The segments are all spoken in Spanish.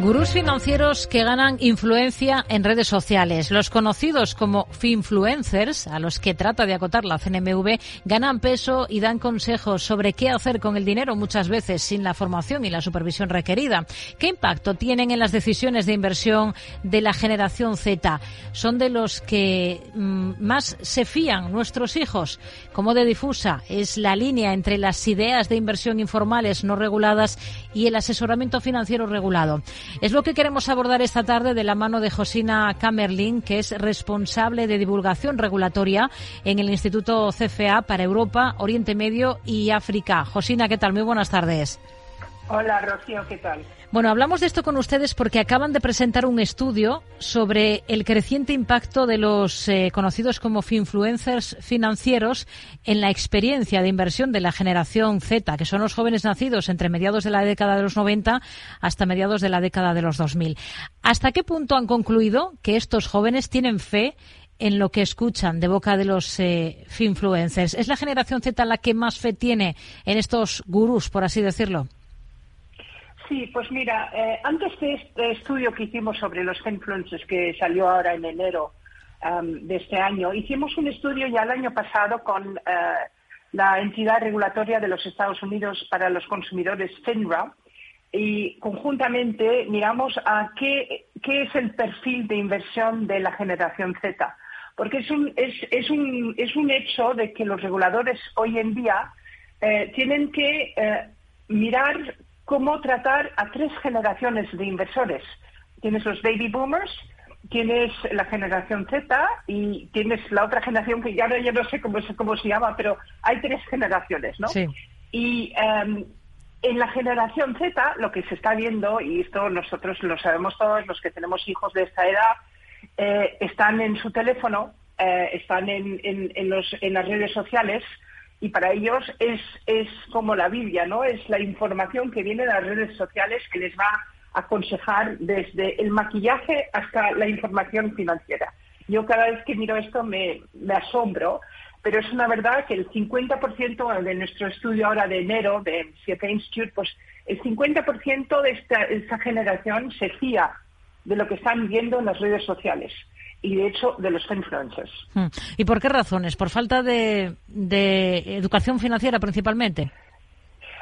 Gurús financieros que ganan influencia en redes sociales. Los conocidos como finfluencers, a los que trata de acotar la CNMV, ganan peso y dan consejos sobre qué hacer con el dinero muchas veces sin la formación y la supervisión requerida. ¿Qué impacto tienen en las decisiones de inversión de la generación Z? ¿Son de los que mm, más se fían nuestros hijos? ¿Cómo de difusa es la línea entre las ideas de inversión informales no reguladas y el asesoramiento financiero regulado? Es lo que queremos abordar esta tarde de la mano de Josina Kamerlin, que es responsable de divulgación regulatoria en el Instituto CFA para Europa, Oriente Medio y África. Josina, ¿qué tal? Muy buenas tardes. Hola, Rocío, ¿qué tal? Bueno, hablamos de esto con ustedes porque acaban de presentar un estudio sobre el creciente impacto de los eh, conocidos como finfluencers financieros en la experiencia de inversión de la generación Z, que son los jóvenes nacidos entre mediados de la década de los 90 hasta mediados de la década de los 2000. ¿Hasta qué punto han concluido que estos jóvenes tienen fe en lo que escuchan de boca de los eh, finfluencers? ¿Es la generación Z la que más fe tiene en estos gurús, por así decirlo? Sí, pues mira, eh, antes de este estudio que hicimos sobre los influencers que salió ahora en enero de este año, hicimos un estudio ya el año pasado con uh, la entidad regulatoria de los Estados Unidos para los consumidores, FINRA, y conjuntamente miramos a qué, qué es el perfil de inversión de la generación Z. Porque es un, es, es un, es un hecho de que los reguladores hoy en día eh, tienen que eh, mirar cómo tratar a tres generaciones de inversores. Tienes los baby boomers, tienes la generación Z y tienes la otra generación que ya no, no sé cómo, cómo se llama, pero hay tres generaciones, ¿no? Sí. Y em, en la generación Z lo que se está viendo, y esto nosotros lo sabemos todos, los que tenemos hijos de esta edad, eh, están en su teléfono, eh, están en, en, en, los, en las redes sociales, y para ellos es, es como la Biblia, ¿no? Es la información que viene de las redes sociales que les va a aconsejar desde el maquillaje hasta la información financiera. Yo cada vez que miro esto me, asombro, pero es una verdad que el 50% de nuestro estudio ahora de enero de CFA Institute, pues el 50% de esta generación se fía de lo que están viendo en las redes sociales y de hecho de los influencers. ¿Y por qué razones? ¿Por falta de, de educación financiera principalmente?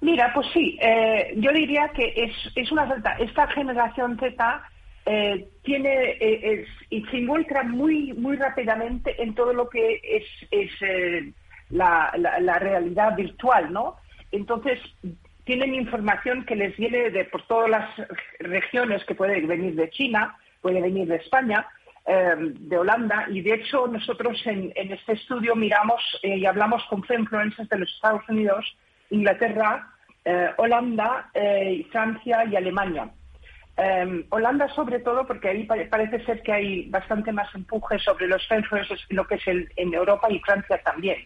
Mira, pues sí, eh, yo diría que es, es una falta. Esta generación Z eh, tiene eh, es, y se involucra muy muy rápidamente en todo lo que es, es eh, la, la, la, realidad virtual, ¿no? Entonces tienen información que les viene de por todas las regiones que puede venir de China, puede venir de España, de Holanda y de hecho nosotros en, este estudio miramos eh, y hablamos con influencers de los Estados Unidos, Inglaterra, eh, Holanda, eh, Francia y Alemania. Em, Holanda sobre todo porque ahí parece ser que hay bastante más empuje sobre los influencers lo que es en Europa y Francia también.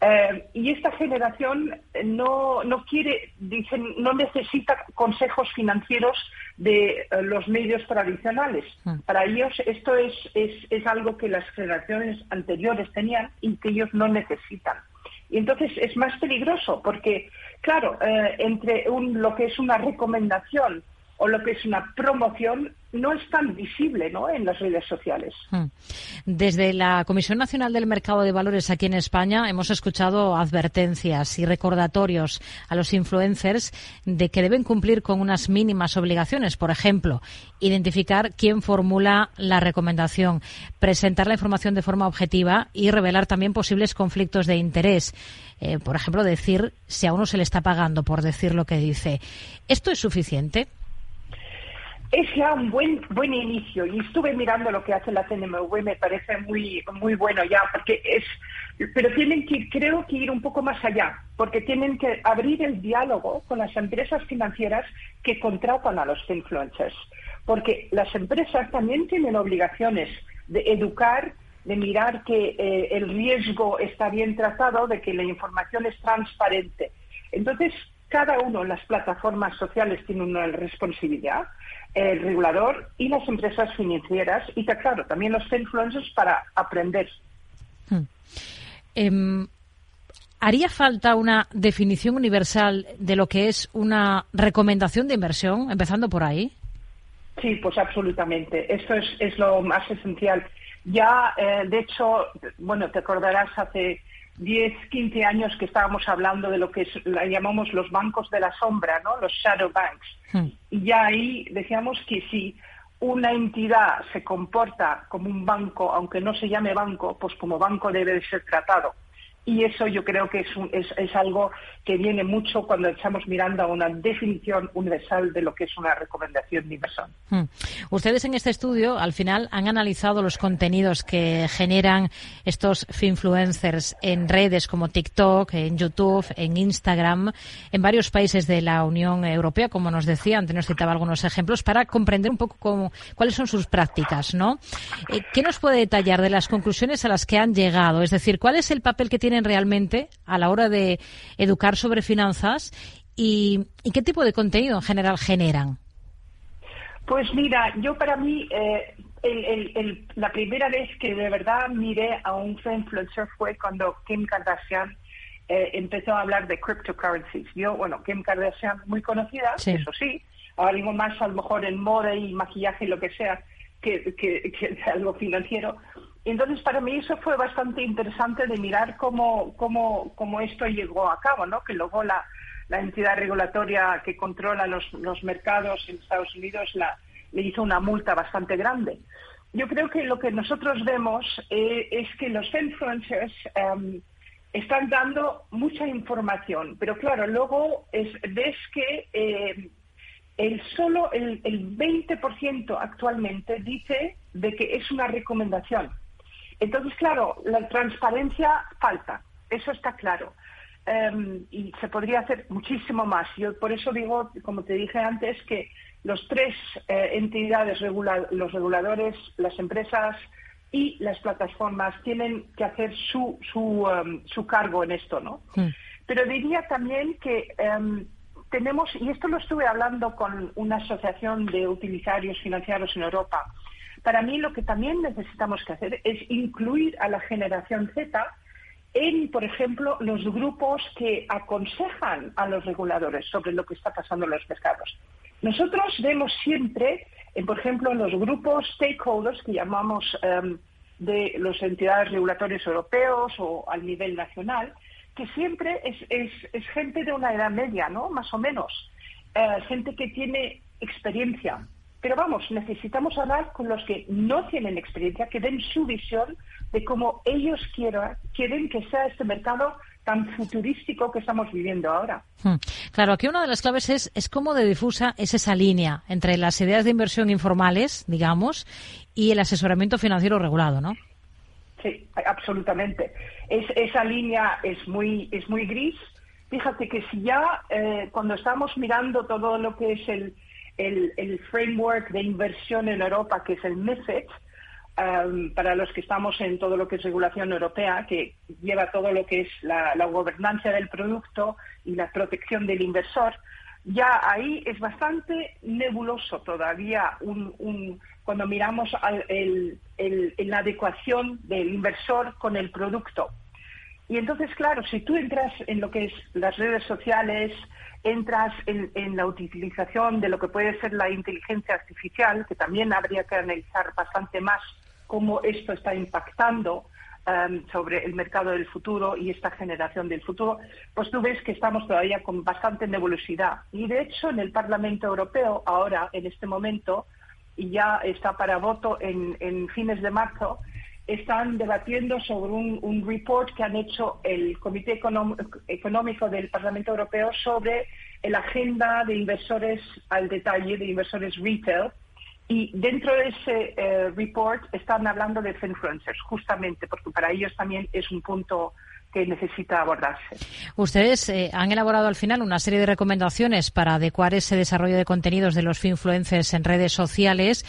Eh, y esta generación no, no quiere, dicen, no necesita consejos financieros de eh, los medios tradicionales. Mm. Para ellos esto es, es, es, algo que las generaciones anteriores tenían y que ellos no necesitan. Y entonces es más peligroso porque, claro, eh, entre un, lo que es una recomendación o lo que es una promoción no es tan visible ¿no? en las redes sociales. Hmm. Desde la Comisión Nacional del Mercado de Valores aquí en España hemos escuchado advertencias y recordatorios a los influencers de que deben cumplir con unas mínimas obligaciones. Por ejemplo, identificar quién formula la recomendación, presentar la información de forma objetiva y revelar también posibles conflictos de interés. Eh, por ejemplo, decir si a uno se le está pagando por decir lo que dice. ¿Esto es suficiente? Es ya un buen buen inicio y estuve mirando lo que hace la CNMV me parece muy muy bueno ya porque es pero tienen que creo que ir un poco más allá porque tienen que abrir el diálogo con las empresas financieras que contratan a los influencers porque las empresas también tienen obligaciones de educar de mirar que eh, el riesgo está bien tratado de que la información es transparente. Entonces cada uno las plataformas sociales tiene una responsabilidad el regulador y las empresas financieras y, claro, también los influencers para aprender. Hmm. Eh, ¿Haría falta una definición universal de lo que es una recomendación de inversión, empezando por ahí? Sí, pues absolutamente. Eso es, es lo más esencial. Ya, eh, de hecho, bueno, te acordarás hace 10, 15 años que estábamos hablando de lo que llamamos los bancos de la sombra, ¿no? Los shadow banks. Hmm. Y ya ahí decíamos que si una entidad se comporta como un banco, aunque no se llame banco, pues como banco debe de ser tratado y eso yo creo que es, es, es, algo que viene mucho cuando estamos mirando a una definición universal de lo que es una recomendación universal. Hmm. Ustedes en este estudio, al final, han analizado los contenidos que generan estos influencers en redes como TikTok, en YouTube, en Instagram, en varios países de la Unión Europea, como nos decía, antes nos citaba algunos ejemplos, para comprender un poco cómo, cuáles son sus prácticas, ¿no? Eh, ¿Qué nos puede detallar de las conclusiones a las que han llegado? Es decir, ¿cuál es el papel que tiene realmente a la hora de educar sobre finanzas y, qué tipo de contenido en general generan? Pues mira, yo para mí eh, la primera vez que de verdad miré a un influencer fue cuando Kim Kardashian eh, empezó a hablar de cryptocurrencies. Yo, bueno, Kim Kardashian muy conocida, eso sí, ahora mismo más a lo mejor en moda y maquillaje y lo que sea que, que algo financiero, entonces, para mí eso fue bastante interesante de mirar cómo, cómo, cómo esto llegó a cabo, ¿no? Que luego la, entidad regulatoria que controla los, mercados en Estados Unidos le hizo una multa bastante grande. Yo creo que lo que nosotros vemos eh, es que los influencers em, están dando mucha información, pero claro, luego es, ves que eh, el solo el, el 20% actualmente dice de que es una recomendación. Entonces, claro, la transparencia falta, eso está claro. Em, y se podría hacer muchísimo más. Yo por eso digo, como te dije antes, que los tres eh, entidades, los reguladores, las empresas y las plataformas tienen que hacer su, su, em, su cargo en esto, ¿no? Pero diría también que em, tenemos, y esto lo estuve hablando con una asociación de utilitarios financieros en Europa, para mí lo que también necesitamos que hacer es incluir a la generación Z en, por ejemplo, los grupos que aconsejan a los reguladores sobre lo que está pasando en los mercados. Nosotros vemos siempre, por ejemplo, en los grupos stakeholders que llamamos em, de las entidades regulatorias europeos o al nivel nacional, que siempre es, gente de una edad media, ¿no? Más o menos. Eh, gente que tiene experiencia, pero vamos, necesitamos hablar con los que no tienen experiencia, que den su visión de cómo ellos quieran, quieren que sea este mercado tan futurístico que estamos viviendo ahora. Hmm. Claro, aquí una de las claves es, es cómo de difusa es esa línea entre las ideas de inversión informales, digamos, y el asesoramiento financiero regulado, ¿no? Sí, absolutamente. Es, esa línea es muy, es muy gris. Fíjate que si ya eh, cuando estamos mirando todo lo que es el, el, framework de inversión en Europa, que es el MIFID, um, para los que estamos en todo lo que es regulación europea, que lleva todo lo que es la, gobernanza del producto y la protección del inversor, ya ahí es bastante nebuloso todavía un, cuando miramos la adecuación del inversor con el producto. Y entonces, claro, si tú entras en lo que es las redes sociales, entras en, la utilización de lo que puede ser la inteligencia artificial, que también habría que analizar bastante más cómo esto está impactando um, sobre el mercado del futuro y esta generación del futuro, pues tú ves que estamos todavía con bastante nebulosidad. Y de hecho, en el Parlamento Europeo, ahora, en este momento, y ya está para voto en fines de marzo, están debatiendo sobre un, report que han hecho el Comité Económico del Parlamento Europeo sobre la agenda de inversores al detalle, de inversores retail. Y dentro de ese eh, report están hablando de influencers, justamente, porque para ellos también es un punto que necesita abordarse. Ustedes eh, han elaborado al final una serie de recomendaciones para adecuar ese desarrollo de contenidos de los influencers en redes sociales.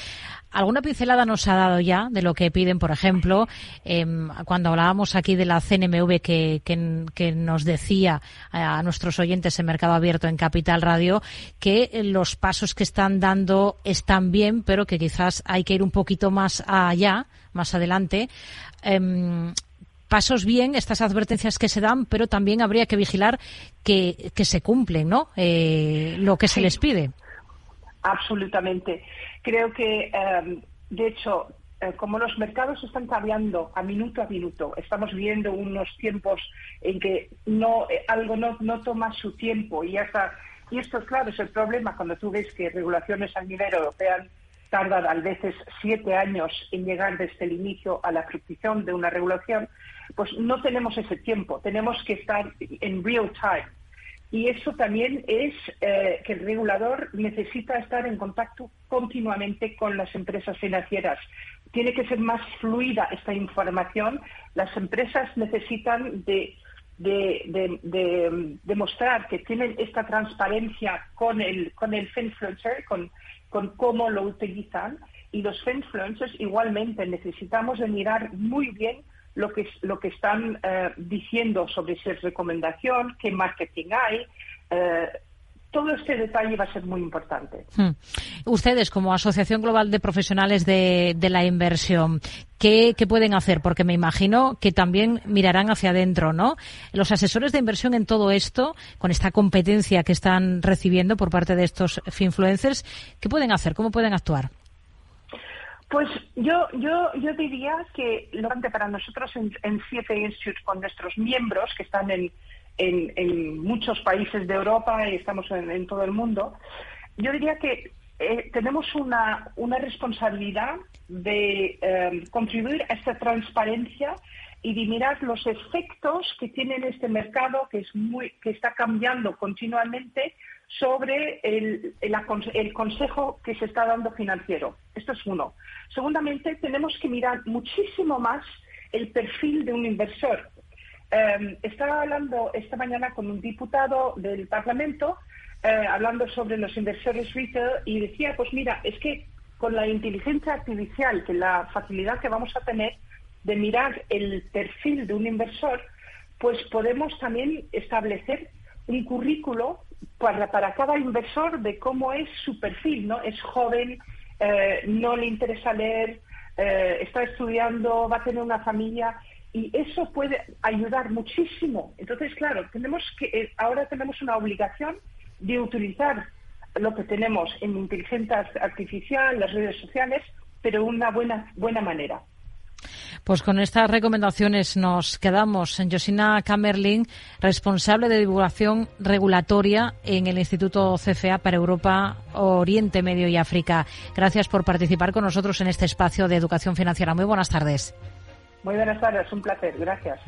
¿Alguna pincelada nos ha dado ya de lo que piden, por ejemplo, em, cuando hablábamos aquí de la CNMV que, que, nos decía a nuestros oyentes en Mercado Abierto en Capital Radio que los pasos que están dando están bien, pero que quizás hay que ir un poquito más allá, más adelante? Em, pasos bien estas advertencias que se dan, pero también habría que vigilar que, que se cumplen, ¿no? Eh, lo que se les pide. Absolutamente. Creo que, em, de hecho, eh, como los mercados están cambiando a minuto a minuto, estamos viendo unos tiempos en que no eh, algo no, no toma su tiempo y hasta y esto claro es el problema cuando tú ves que regulaciones a nivel europeo tardan a veces siete años en llegar desde el inicio a la fructición de una regulación, pues no tenemos ese tiempo, tenemos que estar en real time. Y eso también es eh, que el regulador necesita estar en contacto continuamente con las empresas financieras. Tiene que ser más fluida esta información. Las empresas necesitan de, demostrar que tienen esta transparencia con el, con el finfluencer, con, con cómo lo utilizan. Y los finfluencers igualmente necesitamos de mirar muy bien lo que, lo que están eh, diciendo sobre si recomendación, qué marketing hay. Eh, todo este detalle va a ser muy importante. Hmm. Ustedes, como Asociación Global de Profesionales de, la Inversión, ¿qué, pueden hacer? Porque me imagino que también mirarán hacia adentro, ¿no? Los asesores de inversión en todo esto, con esta competencia que están recibiendo por parte de estos influencers, ¿qué pueden hacer? ¿Cómo pueden actuar? Pues yo, yo, yo diría que lo para nosotros en, en Institute, con nuestros miembros que están en, en, muchos países de Europa y estamos en, todo el mundo, yo diría que eh, tenemos una, una, responsabilidad de eh, contribuir a esta transparencia y de mirar los efectos que tiene este mercado que es muy que está cambiando continuamente sobre el, el, consejo que se está dando financiero. Esto es uno. Segundamente, tenemos que mirar muchísimo más el perfil de un inversor. Em, estaba hablando esta mañana con un diputado del Parlamento, eh, hablando sobre los inversores retail, y decía, pues mira, es que con la inteligencia artificial, que la facilidad que vamos a tener de mirar el perfil de un inversor, pues podemos también establecer un currículo para, para cada inversor de cómo es su perfil, ¿no? Es joven, eh, no le interesa leer, eh, está estudiando, va a tener una familia y eso puede ayudar muchísimo. Entonces, claro, tenemos que eh, ahora tenemos una obligación de utilizar lo que tenemos en inteligencia artificial, las redes sociales, pero una buena buena manera. Pues con estas recomendaciones nos quedamos. Josina Kamerling, responsable de divulgación regulatoria en el Instituto CFA para Europa, Oriente Medio y África. Gracias por participar con nosotros en este espacio de educación financiera. Muy buenas tardes. Muy buenas tardes, un placer. Gracias.